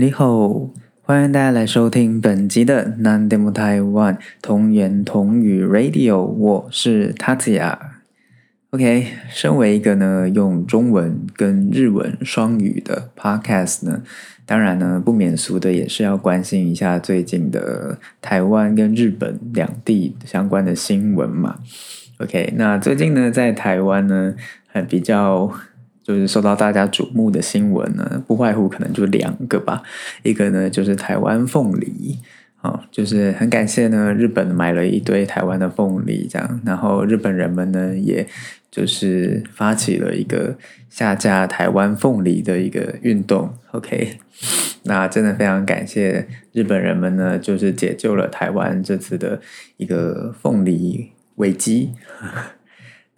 你好，欢迎大家来收听本集的 Non Demo Taiwan 同言同语 Radio，我是 Tatsuya。OK，身为一个呢用中文跟日文双语的 Podcast 呢，当然呢不免俗的也是要关心一下最近的台湾跟日本两地相关的新闻嘛。OK，那最近呢在台湾呢，还比较。就是受到大家瞩目的新闻呢，不外乎可能就两个吧。一个呢就是台湾凤梨，啊，就是很感谢呢，日本买了一堆台湾的凤梨，这样，然后日本人们呢，也就是发起了一个下架台湾凤梨的一个运动。OK，那真的非常感谢日本人们呢，就是解救了台湾这次的一个凤梨危机。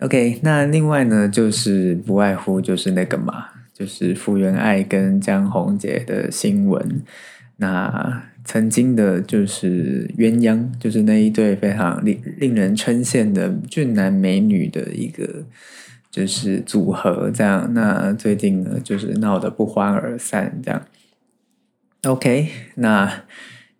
OK，那另外呢，就是不外乎就是那个嘛，就是福原爱跟江宏杰的新闻。那曾经的就是鸳鸯，就是那一对非常令令人称羡的俊男美女的一个就是组合，这样。那最近呢，就是闹得不欢而散，这样。OK，那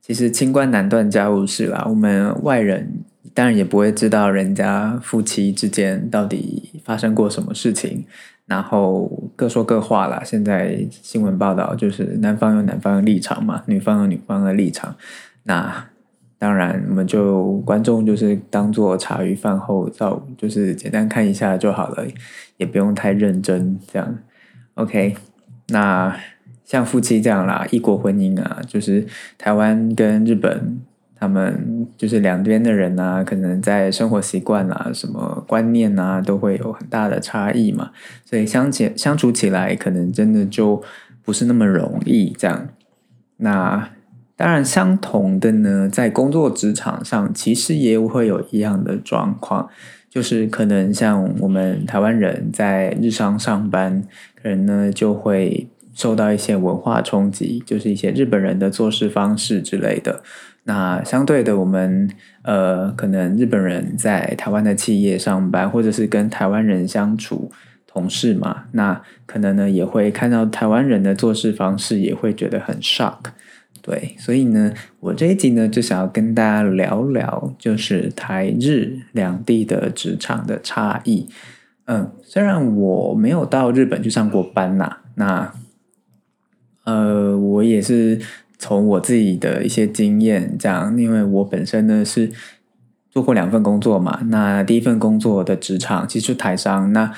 其实清官难断家务事啦，我们外人。当然也不会知道人家夫妻之间到底发生过什么事情，然后各说各话啦。现在新闻报道就是男方有男方的立场嘛，女方有女方的立场。那当然我们就观众就是当做茶余饭后照，就是简单看一下就好了，也不用太认真这样。OK，那像夫妻这样啦，异国婚姻啊，就是台湾跟日本。他们就是两边的人啊，可能在生活习惯啊、什么观念啊，都会有很大的差异嘛，所以相起相处起来，可能真的就不是那么容易这样。那当然，相同的呢，在工作职场上，其实也会有一样的状况，就是可能像我们台湾人在日常上班，可能呢就会受到一些文化冲击，就是一些日本人的做事方式之类的。那相对的，我们呃，可能日本人在台湾的企业上班，或者是跟台湾人相处，同事嘛，那可能呢也会看到台湾人的做事方式，也会觉得很 shock。对，所以呢，我这一集呢就想要跟大家聊聊，就是台日两地的职场的差异。嗯，虽然我没有到日本去上过班呐，那呃，我也是。从我自己的一些经验，讲，因为我本身呢是做过两份工作嘛。那第一份工作的职场其实台商，那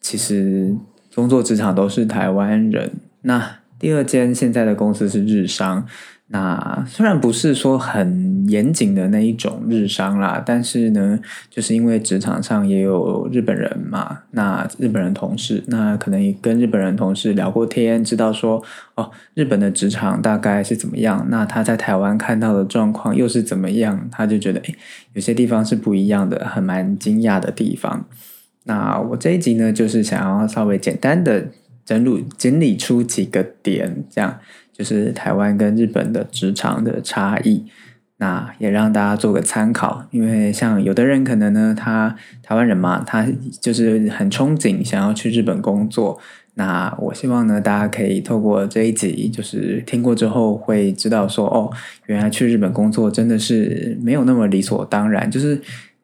其实工作职场都是台湾人。那第二间现在的公司是日商。那虽然不是说很严谨的那一种日商啦，但是呢，就是因为职场上也有日本人嘛，那日本人同事，那可能也跟日本人同事聊过天，知道说哦，日本的职场大概是怎么样，那他在台湾看到的状况又是怎么样，他就觉得诶有些地方是不一样的，很蛮惊讶的地方。那我这一集呢，就是想要稍微简单的整理整理出几个点，这样。就是台湾跟日本的职场的差异，那也让大家做个参考。因为像有的人可能呢，他台湾人嘛，他就是很憧憬想要去日本工作。那我希望呢，大家可以透过这一集，就是听过之后会知道说，哦，原来去日本工作真的是没有那么理所当然。就是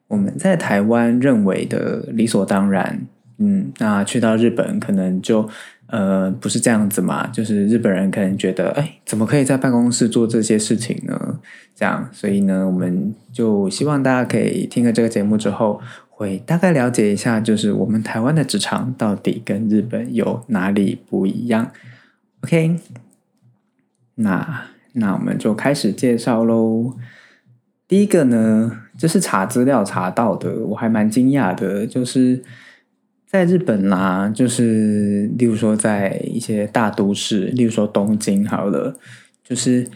我们在台湾认为的理所当然，嗯，那去到日本可能就。呃，不是这样子嘛？就是日本人可能觉得，哎，怎么可以在办公室做这些事情呢？这样，所以呢，我们就希望大家可以听了这个节目之后，会大概了解一下，就是我们台湾的职场到底跟日本有哪里不一样。OK，那那我们就开始介绍喽。第一个呢，就是查资料查到的，我还蛮惊讶的，就是。在日本啦，就是例如说在一些大都市，例如说东京，好了，就是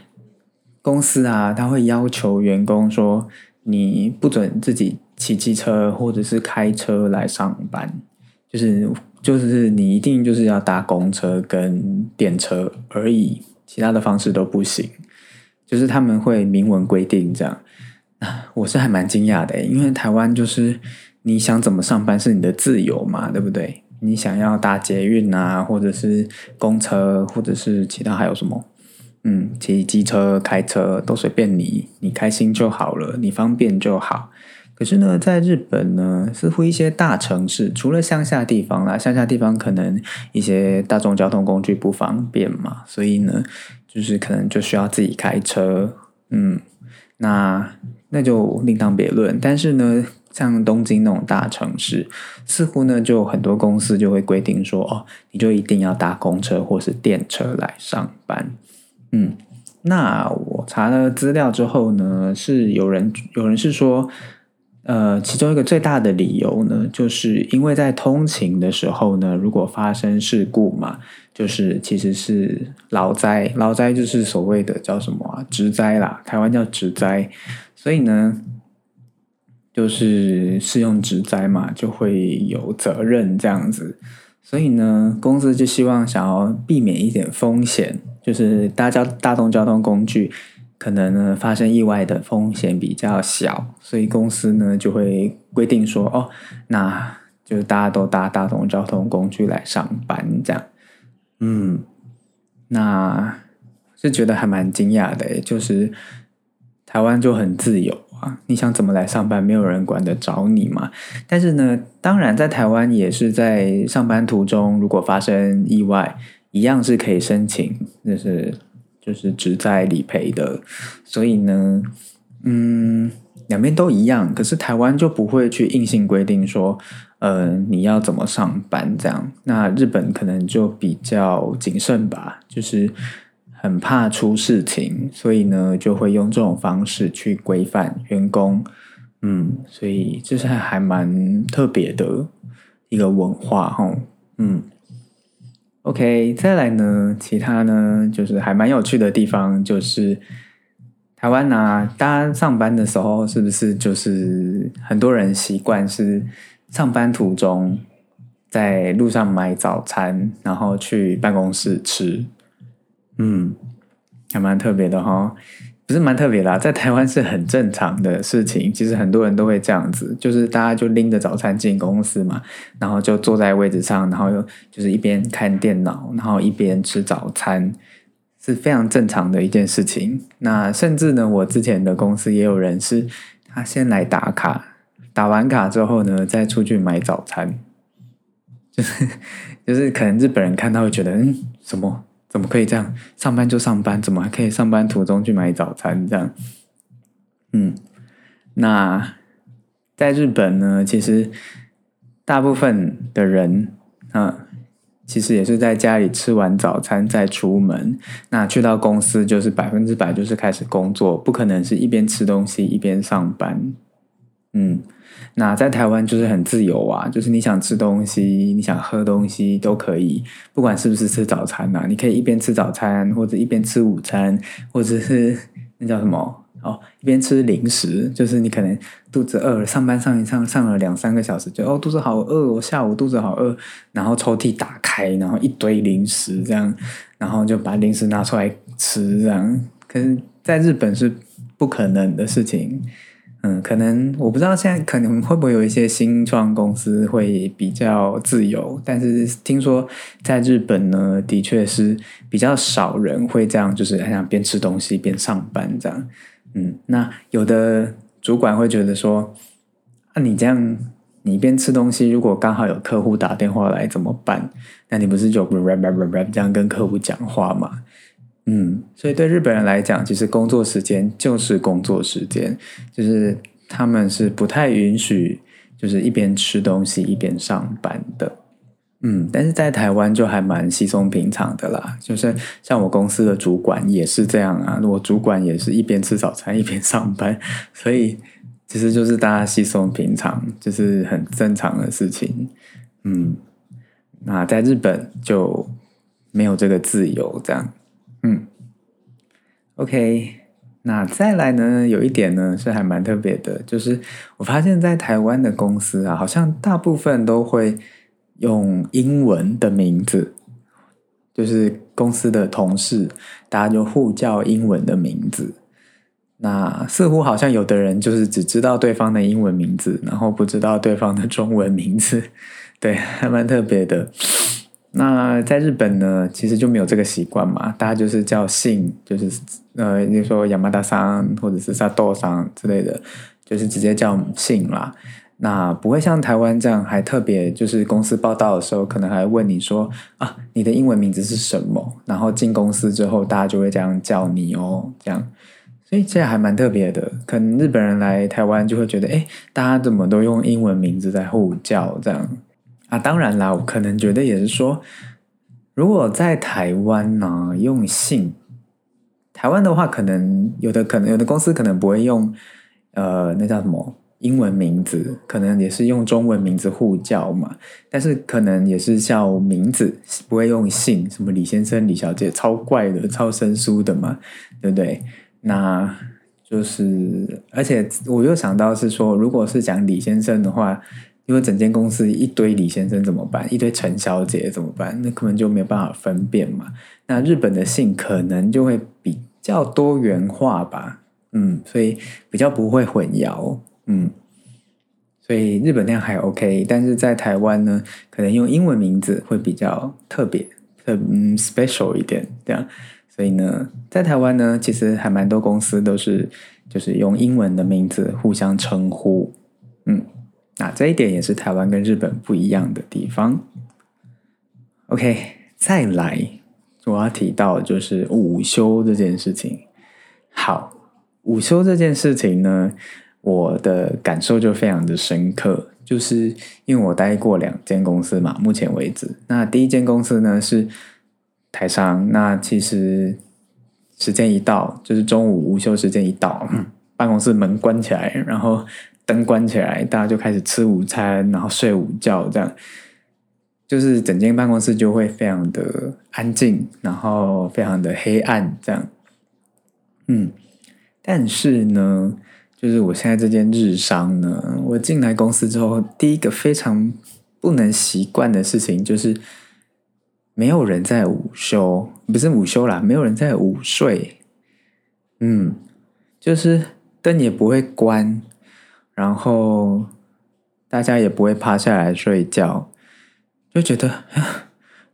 公司啊，他会要求员工说，你不准自己骑机车或者是开车来上班，就是就是你一定就是要搭公车跟电车而已，其他的方式都不行，就是他们会明文规定这样。我是还蛮惊讶的，因为台湾就是。你想怎么上班是你的自由嘛，对不对？你想要搭捷运啊，或者是公车，或者是其他还有什么？嗯，骑机车、开车都随便你，你开心就好了，你方便就好。可是呢，在日本呢，似乎一些大城市，除了乡下地方啦，乡下地方可能一些大众交通工具不方便嘛，所以呢，就是可能就需要自己开车。嗯，那那就另当别论。但是呢，像东京那种大城市，似乎呢，就很多公司就会规定说，哦，你就一定要搭公车或是电车来上班。嗯，那我查了资料之后呢，是有人有人是说。呃，其中一个最大的理由呢，就是因为在通勤的时候呢，如果发生事故嘛，就是其实是劳灾，劳灾就是所谓的叫什么啊，职灾啦，台湾叫职灾，所以呢，就是适用职灾嘛，就会有责任这样子，所以呢，公司就希望想要避免一点风险，就是大交大众交通工具。可能呢发生意外的风险比较小，所以公司呢就会规定说，哦，那就是大家都搭大众交通工具来上班，这样，嗯，那是觉得还蛮惊讶的，就是台湾就很自由啊，你想怎么来上班，没有人管得着你嘛。但是呢，当然在台湾也是在上班途中，如果发生意外，一样是可以申请，就是。就是只在理赔的，所以呢，嗯，两边都一样。可是台湾就不会去硬性规定说，呃，你要怎么上班这样。那日本可能就比较谨慎吧，就是很怕出事情，所以呢，就会用这种方式去规范员工。嗯，所以这是还蛮特别的一个文化哈。嗯。OK，再来呢，其他呢，就是还蛮有趣的地方，就是台湾呐，大家上班的时候是不是就是很多人习惯是上班途中在路上买早餐，然后去办公室吃，嗯，还蛮特别的哈。不是蛮特别啦，在台湾是很正常的事情。其实很多人都会这样子，就是大家就拎着早餐进公司嘛，然后就坐在位置上，然后又就是一边看电脑，然后一边吃早餐，是非常正常的一件事情。那甚至呢，我之前的公司也有人是，他先来打卡，打完卡之后呢，再出去买早餐，就是就是可能日本人看到会觉得，嗯，什么？怎么可以这样？上班就上班，怎么还可以上班途中去买早餐？这样，嗯，那在日本呢？其实大部分的人啊，其实也是在家里吃完早餐再出门。那去到公司就是百分之百就是开始工作，不可能是一边吃东西一边上班。嗯。那在台湾就是很自由啊，就是你想吃东西，你想喝东西都可以，不管是不是吃早餐呐，你可以一边吃早餐，或者一边吃午餐，或者是那叫什么哦，一边吃零食，就是你可能肚子饿，上班上一上上了两三个小时，就哦肚子好饿，我下午肚子好饿，然后抽屉打开，然后一堆零食这样，然后就把零食拿出来吃这样，可是在日本是不可能的事情。嗯，可能我不知道现在可能会不会有一些新创公司会比较自由，但是听说在日本呢，的确是比较少人会这样，就是很想边吃东西边上班这样。嗯，那有的主管会觉得说，啊，你这样你边吃东西，如果刚好有客户打电话来怎么办？那你不是就 rap rap rap rap 这样跟客户讲话吗？嗯，所以对日本人来讲，其实工作时间就是工作时间，就是他们是不太允许，就是一边吃东西一边上班的。嗯，但是在台湾就还蛮稀松平常的啦，就是像我公司的主管也是这样啊，我主管也是一边吃早餐一边上班，所以其实就是大家稀松平常，就是很正常的事情。嗯，那在日本就没有这个自由这样。嗯，OK，那再来呢？有一点呢是还蛮特别的，就是我发现，在台湾的公司啊，好像大部分都会用英文的名字，就是公司的同事，大家就互叫英文的名字。那似乎好像有的人就是只知道对方的英文名字，然后不知道对方的中文名字，对，还蛮特别的。那在日本呢，其实就没有这个习惯嘛，大家就是叫姓，就是呃，比如说亚麻达桑或者是萨豆桑之类的，就是直接叫姓啦。那不会像台湾这样，还特别就是公司报道的时候，可能还问你说啊，你的英文名字是什么？然后进公司之后，大家就会这样叫你哦，这样。所以这还蛮特别的。可能日本人来台湾就会觉得，哎，大家怎么都用英文名字在呼叫这样啊？当然啦，我可能觉得也是说，如果在台湾呢用姓，台湾的话，可能有的可能有的公司可能不会用，呃，那叫什么？英文名字可能也是用中文名字互叫嘛，但是可能也是叫名字，不会用姓，什么李先生、李小姐，超怪的、超生疏的嘛，对不对？那就是，而且我又想到是说，如果是讲李先生的话，因为整间公司一堆李先生怎么办？一堆陈小姐怎么办？那根本就没有办法分辨嘛。那日本的姓可能就会比较多元化吧，嗯，所以比较不会混淆。嗯，所以日本那样还 OK，但是在台湾呢，可能用英文名字会比较特别，特嗯 special 一点这样。所以呢，在台湾呢，其实还蛮多公司都是就是用英文的名字互相称呼。嗯，那这一点也是台湾跟日本不一样的地方。OK，再来我要提到就是午休这件事情。好，午休这件事情呢。我的感受就非常的深刻，就是因为我待过两间公司嘛，目前为止，那第一间公司呢是台商，那其实时间一到，就是中午午休时间一到，办公室门关起来，然后灯关起来，大家就开始吃午餐，然后睡午觉，这样，就是整间办公室就会非常的安静，然后非常的黑暗，这样，嗯，但是呢。就是我现在这间日商呢，我进来公司之后，第一个非常不能习惯的事情就是没有人在午休，不是午休啦，没有人在午睡。嗯，就是灯也不会关，然后大家也不会趴下来睡觉，就觉得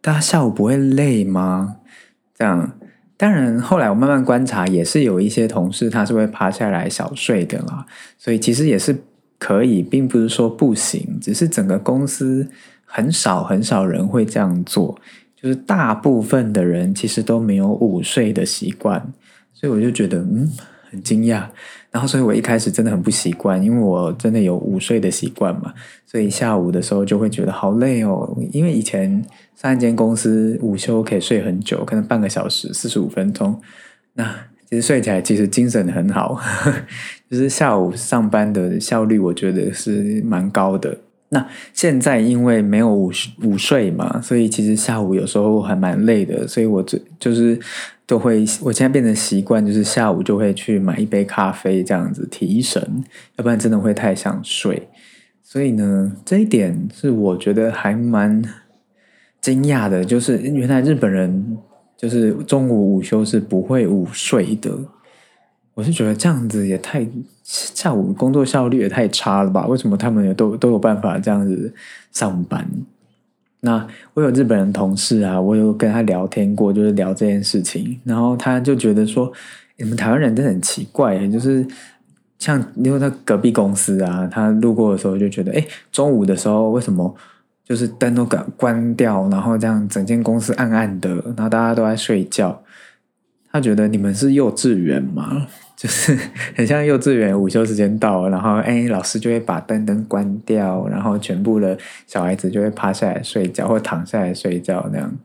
大家下午不会累吗？这样。当然，后来我慢慢观察，也是有一些同事他是会趴下来小睡的啦，所以其实也是可以，并不是说不行，只是整个公司很少很少人会这样做，就是大部分的人其实都没有午睡的习惯，所以我就觉得嗯很惊讶，然后所以我一开始真的很不习惯，因为我真的有午睡的习惯嘛，所以下午的时候就会觉得好累哦，因为以前。上一间公司午休可以睡很久，可能半个小时、四十五分钟。那其实睡起来其实精神很好，就是下午上班的效率，我觉得是蛮高的。那现在因为没有午午睡嘛，所以其实下午有时候还蛮累的。所以我就就是都会，我现在变成习惯，就是下午就会去买一杯咖啡这样子提神，要不然真的会太想睡。所以呢，这一点是我觉得还蛮。惊讶的就是，原来日本人就是中午午休是不会午睡的。我是觉得这样子也太下午工作效率也太差了吧？为什么他们也都都有办法这样子上班？那我有日本人同事啊，我有跟他聊天过，就是聊这件事情，然后他就觉得说，你们台湾人真的很奇怪，就是像因为他隔壁公司啊，他路过的时候就觉得，哎，中午的时候为什么？就是灯都关关掉，然后这样整间公司暗暗的，然后大家都在睡觉。他觉得你们是幼稚园吗？就是很像幼稚园午休时间到，然后哎，老师就会把灯灯关掉，然后全部的小孩子就会趴下来睡觉或躺下来睡觉那样。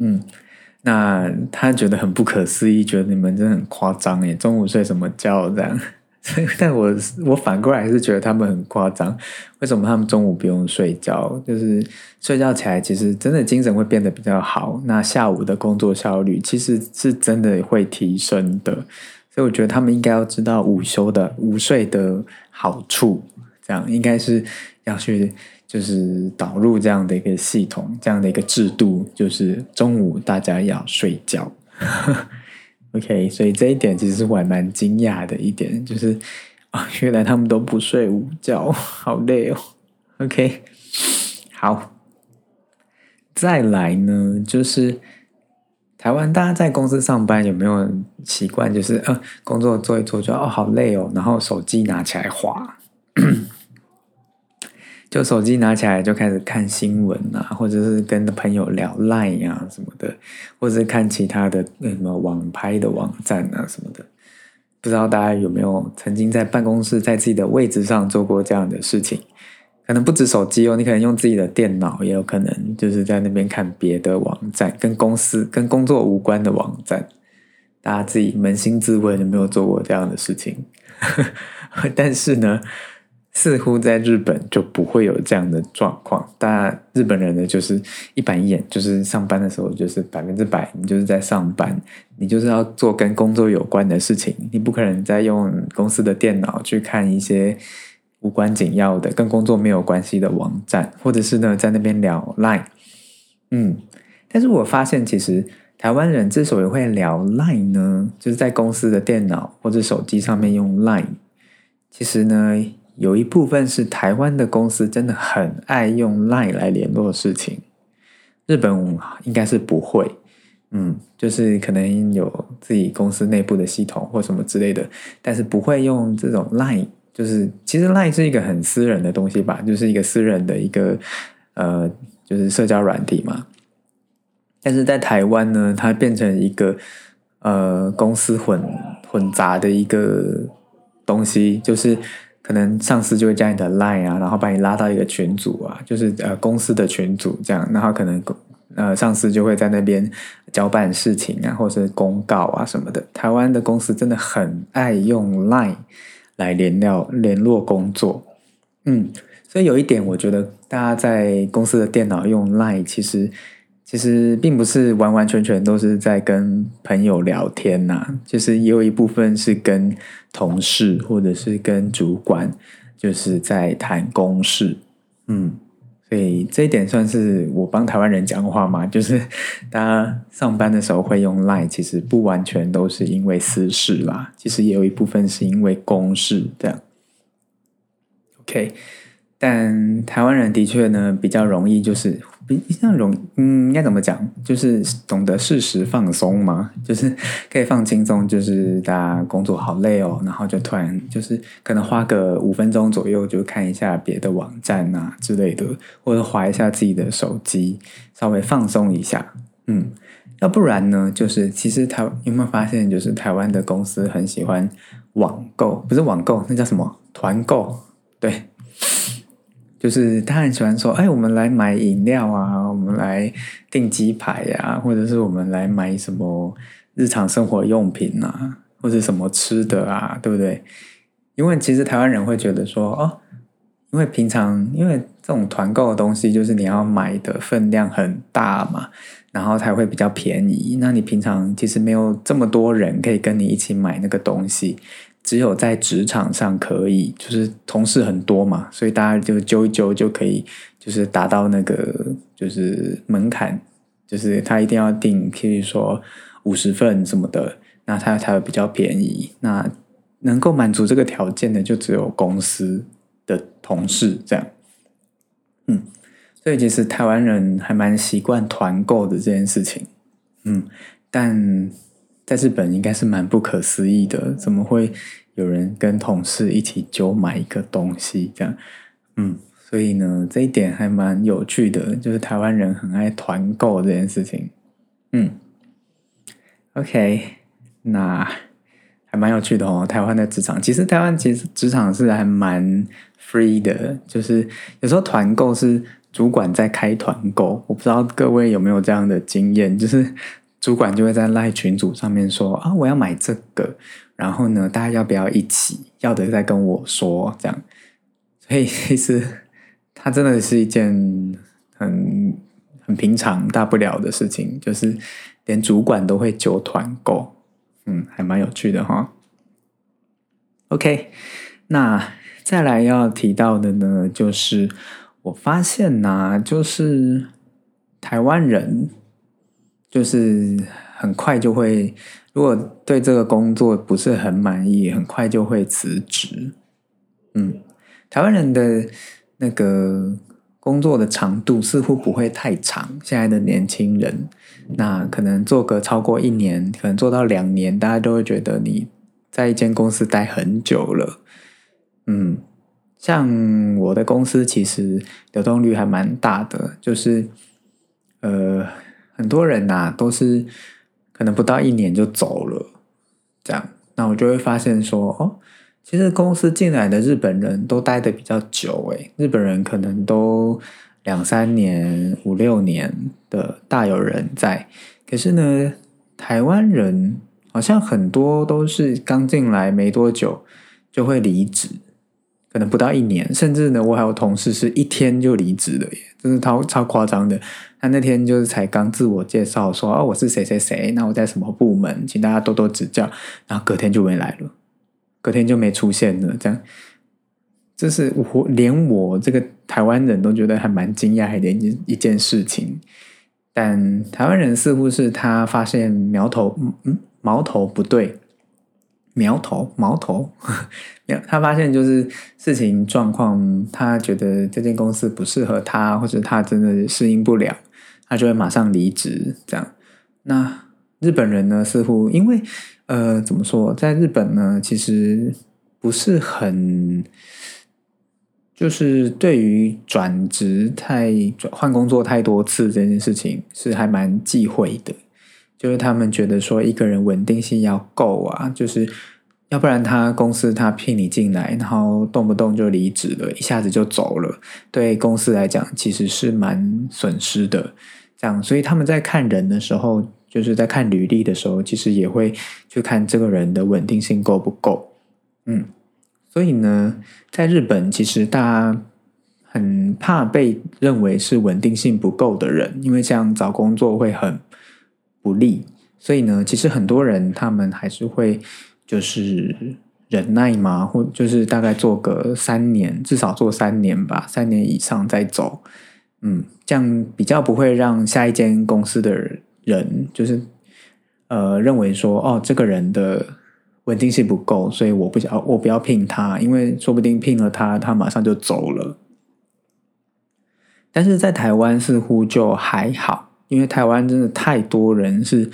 嗯，那他觉得很不可思议，觉得你们真的很夸张耶，中午睡什么觉这样？但我我反过来是觉得他们很夸张，为什么他们中午不用睡觉？就是睡觉起来，其实真的精神会变得比较好。那下午的工作效率其实是真的会提升的。所以我觉得他们应该要知道午休的午睡的好处，这样应该是要去就是导入这样的一个系统，这样的一个制度，就是中午大家要睡觉。OK，所以这一点其实我还蛮惊讶的一点，就是啊，原来他们都不睡午觉，好累哦。OK，好，再来呢，就是台湾大家在公司上班有没有习惯，就是呃工作做一做就哦好累哦，然后手机拿起来划。就手机拿起来就开始看新闻啊，或者是跟朋友聊 Line 啊什么的，或者是看其他的那什么网拍的网站啊什么的。不知道大家有没有曾经在办公室在自己的位置上做过这样的事情？可能不止手机哦，你可能用自己的电脑，也有可能就是在那边看别的网站，跟公司跟工作无关的网站。大家自己扪心自问，有没有做过这样的事情？但是呢？似乎在日本就不会有这样的状况，大日本人呢就是一板一眼，就是上班的时候就是百分之百，你就是在上班，你就是要做跟工作有关的事情，你不可能再用公司的电脑去看一些无关紧要的、跟工作没有关系的网站，或者是呢在那边聊 Line。嗯，但是我发现其实台湾人之所以会聊 Line 呢，就是在公司的电脑或者手机上面用 Line，其实呢。有一部分是台湾的公司真的很爱用 Line 来联络事情，日本应该是不会，嗯，就是可能有自己公司内部的系统或什么之类的，但是不会用这种 Line，就是其实 Line 是一个很私人的东西吧，就是一个私人的一个呃，就是社交软体嘛，但是在台湾呢，它变成一个呃公司混混杂的一个东西，就是。可能上司就会加你的 line 啊，然后把你拉到一个群组啊，就是呃公司的群组这样，然后可能呃上司就会在那边交办事情啊，或是公告啊什么的。台湾的公司真的很爱用 line 来联络联络工作，嗯，所以有一点我觉得大家在公司的电脑用 line 其实。其实并不是完完全全都是在跟朋友聊天呐，就是也有一部分是跟同事或者是跟主管，就是在谈公事。嗯，所以这一点算是我帮台湾人讲话嘛，就是大家上班的时候会用 Line，其实不完全都是因为私事啦，其实也有一部分是因为公事这样。OK。但台湾人的确呢比较容易，就是比较容嗯，应该怎么讲？就是懂得适时放松嘛，就是可以放轻松。就是大家工作好累哦，然后就突然就是可能花个五分钟左右，就看一下别的网站啊之类的，或者划一下自己的手机，稍微放松一下。嗯，要不然呢，就是其实台有没有发现，就是台湾的公司很喜欢网购，不是网购，那叫什么团购？对。就是他很喜欢说：“哎，我们来买饮料啊，我们来订鸡排呀，或者是我们来买什么日常生活用品啊，或者什么吃的啊，对不对？因为其实台湾人会觉得说，哦，因为平常因为这种团购的东西，就是你要买的分量很大嘛，然后才会比较便宜。那你平常其实没有这么多人可以跟你一起买那个东西。”只有在职场上可以，就是同事很多嘛，所以大家就揪一揪就可以，就是达到那个就是门槛，就是他一定要订，可以说五十份什么的，那他才会比较便宜。那能够满足这个条件的，就只有公司的同事这样。嗯，所以其实台湾人还蛮习惯团购的这件事情。嗯，但。在日本应该是蛮不可思议的，怎么会有人跟同事一起就买一个东西这样？嗯，所以呢，这一点还蛮有趣的，就是台湾人很爱团购这件事情。嗯，OK，那还蛮有趣的哦。台湾的职场，其实台湾其实职场是还蛮 free 的，就是有时候团购是主管在开团购，我不知道各位有没有这样的经验，就是。主管就会在赖群组上面说啊，我要买这个，然后呢，大家要不要一起？要的再跟我说，这样。所以 其实它真的是一件很很平常、大不了的事情，就是连主管都会揪团购，嗯，还蛮有趣的哈。OK，那再来要提到的呢，就是我发现呐，就是台湾人。就是很快就会，如果对这个工作不是很满意，很快就会辞职。嗯，台湾人的那个工作的长度似乎不会太长。现在的年轻人，那可能做个超过一年，可能做到两年，大家都会觉得你在一间公司待很久了。嗯，像我的公司其实流动率还蛮大的，就是呃，很多人呐都是可能不到一年就走了，这样，那我就会发现说，哦。其实公司进来的日本人都待的比较久，诶，日本人可能都两三年、五六年的大有人在。可是呢，台湾人好像很多都是刚进来没多久就会离职，可能不到一年，甚至呢，我还有同事是一天就离职了，耶，真是超超夸张的。他那天就是才刚自我介绍说：“哦，我是谁谁谁，那我在什么部门，请大家多多指教。”然后隔天就没来了。隔天就没出现了，这样，这是我连我这个台湾人都觉得还蛮惊讶的一件一件事情。但台湾人似乎是他发现苗头，嗯，苗头不对，苗头苗头，他发现就是事情状况，他觉得这间公司不适合他，或者他真的适应不了，他就会马上离职。这样，那日本人呢，似乎因为。呃，怎么说？在日本呢，其实不是很，就是对于转职太换工作太多次这件事情，是还蛮忌讳的。就是他们觉得说，一个人稳定性要够啊，就是要不然他公司他聘你进来，然后动不动就离职了，一下子就走了，对公司来讲其实是蛮损失的。这样，所以他们在看人的时候。就是在看履历的时候，其实也会去看这个人的稳定性够不够。嗯，所以呢，在日本，其实大家很怕被认为是稳定性不够的人，因为这样找工作会很不利。所以呢，其实很多人他们还是会就是忍耐嘛，或就是大概做个三年，至少做三年吧，三年以上再走。嗯，这样比较不会让下一间公司的人。就是，呃，认为说，哦，这个人的稳定性不够，所以我不想，我不要聘他，因为说不定聘了他，他马上就走了。但是在台湾似乎就还好，因为台湾真的太多人是，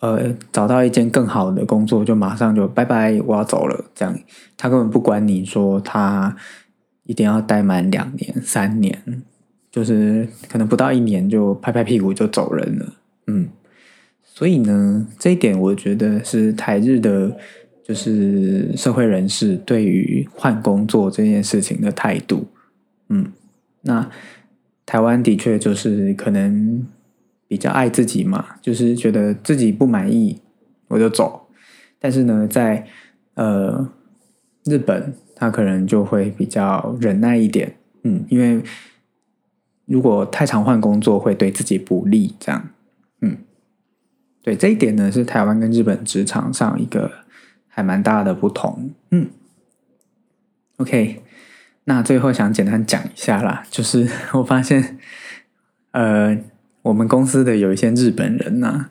呃，找到一间更好的工作，就马上就拜拜，我要走了，这样他根本不管你说他一定要待满两年、三年，就是可能不到一年就拍拍屁股就走人了。嗯，所以呢，这一点我觉得是台日的，就是社会人士对于换工作这件事情的态度。嗯，那台湾的确就是可能比较爱自己嘛，就是觉得自己不满意我就走。但是呢，在呃日本，他可能就会比较忍耐一点。嗯，因为如果太常换工作，会对自己不利。这样。嗯，对这一点呢，是台湾跟日本职场上一个还蛮大的不同。嗯，OK，那最后想简单讲一下啦，就是 我发现，呃，我们公司的有一些日本人呢，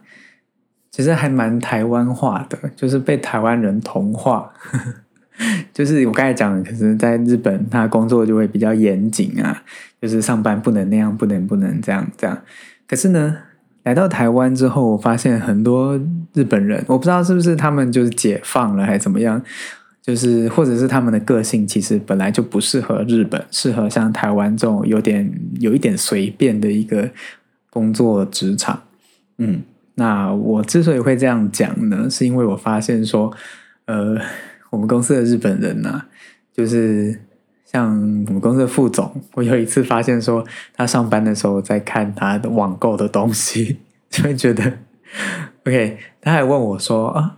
其实还蛮台湾化的，就是被台湾人同化。就是我刚才讲的，可是在日本，他工作就会比较严谨啊，就是上班不能那样，不能不能这样这样。可是呢？来到台湾之后，我发现很多日本人，我不知道是不是他们就是解放了还是怎么样，就是或者是他们的个性其实本来就不适合日本，适合像台湾这种有点有一点随便的一个工作职场。嗯，那我之所以会这样讲呢，是因为我发现说，呃，我们公司的日本人呢，就是。像我们公司的副总，我有一次发现说，他上班的时候在看他的网购的东西，就会觉得，OK，他还问我说啊，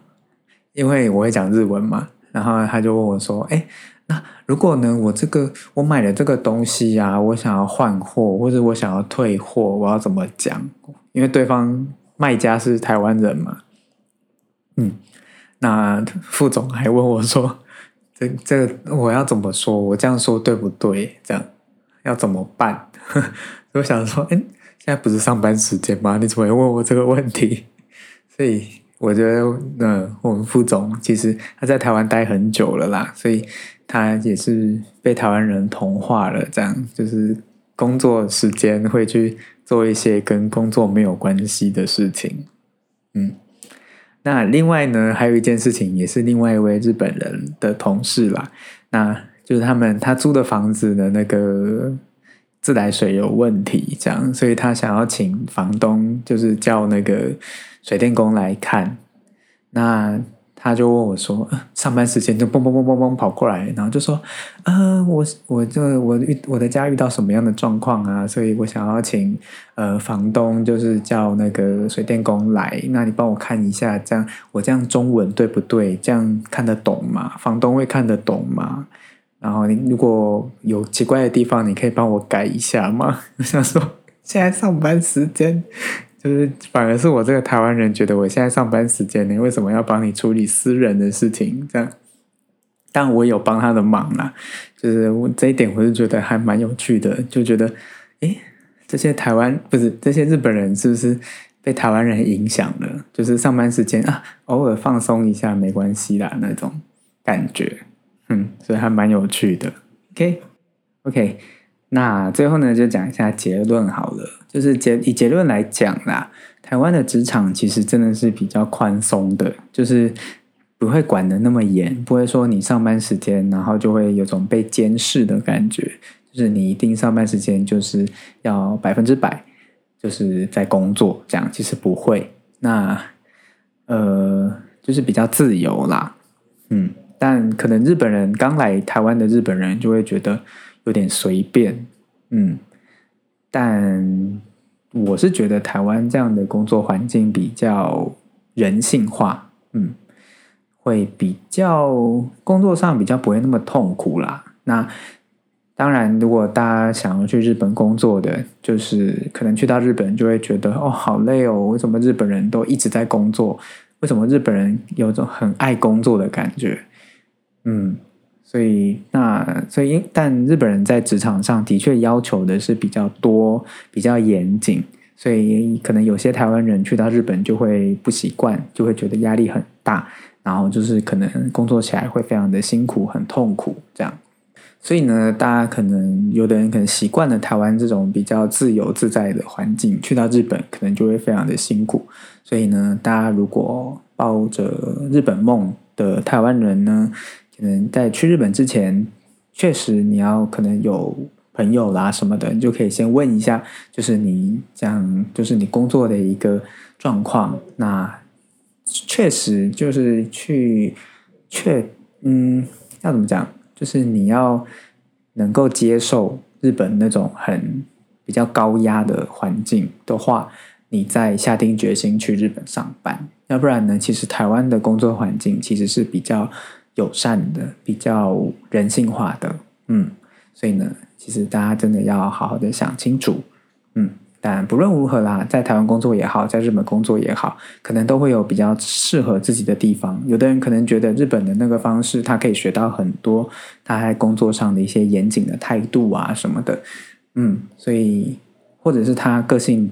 因为我会讲日文嘛，然后他就问我说，哎，那如果呢，我这个我买了这个东西呀，我想要换货或者我想要退货，我要怎么讲？因为对方卖家是台湾人嘛，嗯，那副总还问我说。这这我要怎么说？我这样说对不对？这样要怎么办？我想说，哎，现在不是上班时间吗？你怎么会问我这个问题？所以我觉得，嗯，我们副总其实他在台湾待很久了啦，所以他也是被台湾人同化了。这样就是工作时间会去做一些跟工作没有关系的事情。嗯，那另外呢，还有一件事情，也是另外一位日本人的同事啦，那就是他们他租的房子的那个自来水有问题，这样，所以他想要请房东，就是叫那个水电工来看，那。他就问我说：“上班时间就嘣嘣嘣嘣嘣跑过来，然后就说，呃，我我这我遇我的家遇到什么样的状况啊？所以我想要请呃房东，就是叫那个水电工来，那你帮我看一下，这样我这样中文对不对？这样看得懂吗？房东会看得懂吗？然后你如果有奇怪的地方，你可以帮我改一下吗？我想说，现在上班时间。”就是反而是我这个台湾人觉得我现在上班时间，你为什么要帮你处理私人的事情？这样，但我有帮他的忙啦。就是我这一点，我是觉得还蛮有趣的，就觉得，诶，这些台湾不是这些日本人，是不是被台湾人影响了？就是上班时间啊，偶尔放松一下没关系啦，那种感觉，嗯，所以还蛮有趣的。OK，OK。那最后呢，就讲一下结论好了。就是结以结论来讲啦，台湾的职场其实真的是比较宽松的，就是不会管的那么严，不会说你上班时间，然后就会有种被监视的感觉。就是你一定上班时间就是要百分之百就是在工作，这样其实不会。那呃，就是比较自由啦，嗯。但可能日本人刚来台湾的日本人就会觉得。有点随便，嗯，但我是觉得台湾这样的工作环境比较人性化，嗯，会比较工作上比较不会那么痛苦啦。那当然，如果大家想要去日本工作的，就是可能去到日本就会觉得哦，好累哦，为什么日本人都一直在工作？为什么日本人有种很爱工作的感觉？嗯。所以，那所以，但日本人在职场上的确要求的是比较多、比较严谨，所以可能有些台湾人去到日本就会不习惯，就会觉得压力很大，然后就是可能工作起来会非常的辛苦、很痛苦这样。所以呢，大家可能有的人可能习惯了台湾这种比较自由自在的环境，去到日本可能就会非常的辛苦。所以呢，大家如果抱着日本梦的台湾人呢？可能在去日本之前，确实你要可能有朋友啦什么的，你就可以先问一下，就是你这样，就是你工作的一个状况。那确实就是去确嗯，要怎么讲？就是你要能够接受日本那种很比较高压的环境的话，你再下定决心去日本上班。要不然呢，其实台湾的工作环境其实是比较。友善的，比较人性化的，嗯，所以呢，其实大家真的要好好的想清楚，嗯，但不论如何啦，在台湾工作也好，在日本工作也好，可能都会有比较适合自己的地方。有的人可能觉得日本的那个方式，他可以学到很多，他在工作上的一些严谨的态度啊什么的，嗯，所以或者是他个性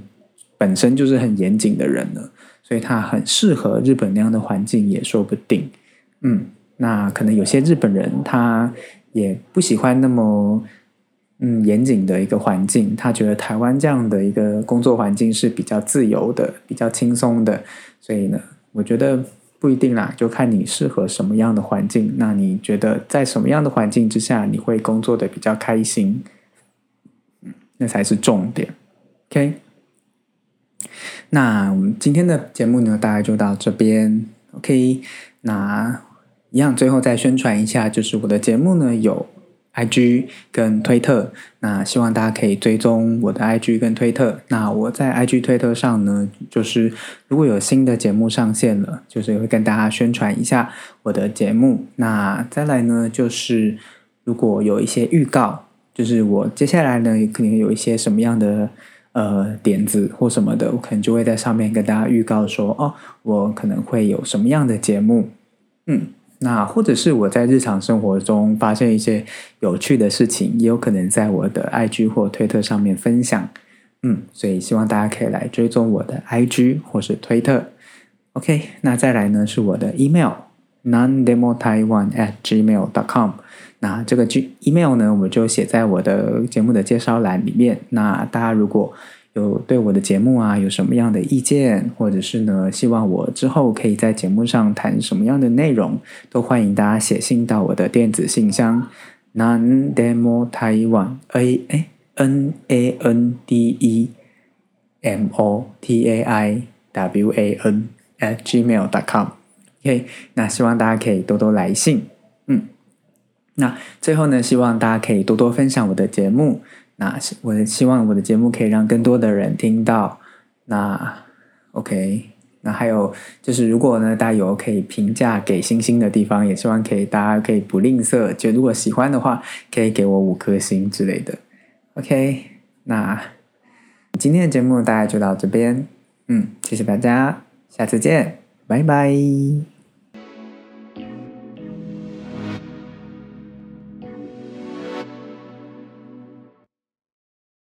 本身就是很严谨的人呢，所以他很适合日本那样的环境也说不定，嗯。那可能有些日本人他也不喜欢那么嗯严谨的一个环境，他觉得台湾这样的一个工作环境是比较自由的、比较轻松的，所以呢，我觉得不一定啦，就看你适合什么样的环境。那你觉得在什么样的环境之下你会工作的比较开心？那才是重点。OK，那我们今天的节目呢，大概就到这边。OK，那。一样，最后再宣传一下，就是我的节目呢有 IG 跟推特，那希望大家可以追踪我的 IG 跟推特。那我在 IG 推特上呢，就是如果有新的节目上线了，就是会跟大家宣传一下我的节目。那再来呢，就是如果有一些预告，就是我接下来呢可能有一些什么样的呃点子或什么的，我可能就会在上面跟大家预告说，哦，我可能会有什么样的节目，嗯。那或者是我在日常生活中发现一些有趣的事情，也有可能在我的 IG 或推特上面分享。嗯，所以希望大家可以来追踪我的 IG 或是推特。OK，那再来呢是我的 email nondemo taiwan at gmail dot com。那这个 G email 呢，我就写在我的节目的介绍栏里面。那大家如果有对我的节目啊有什么样的意见，或者是呢希望我之后可以在节目上谈什么样的内容，都欢迎大家写信到我的电子信箱 nandemotaiwan a 哎 n a n d e m o t a i w a n at gmail.com。OK，那希望大家可以多多来信。嗯，那最后呢，希望大家可以多多分享我的节目。那我希望我的节目可以让更多的人听到。那 OK，那还有就是，如果呢大家有可以评价给星星的地方，也希望可以大家可以不吝啬，就如果喜欢的话，可以给我五颗星之类的。OK，那今天的节目大概就到这边。嗯，谢谢大家，下次见，拜拜。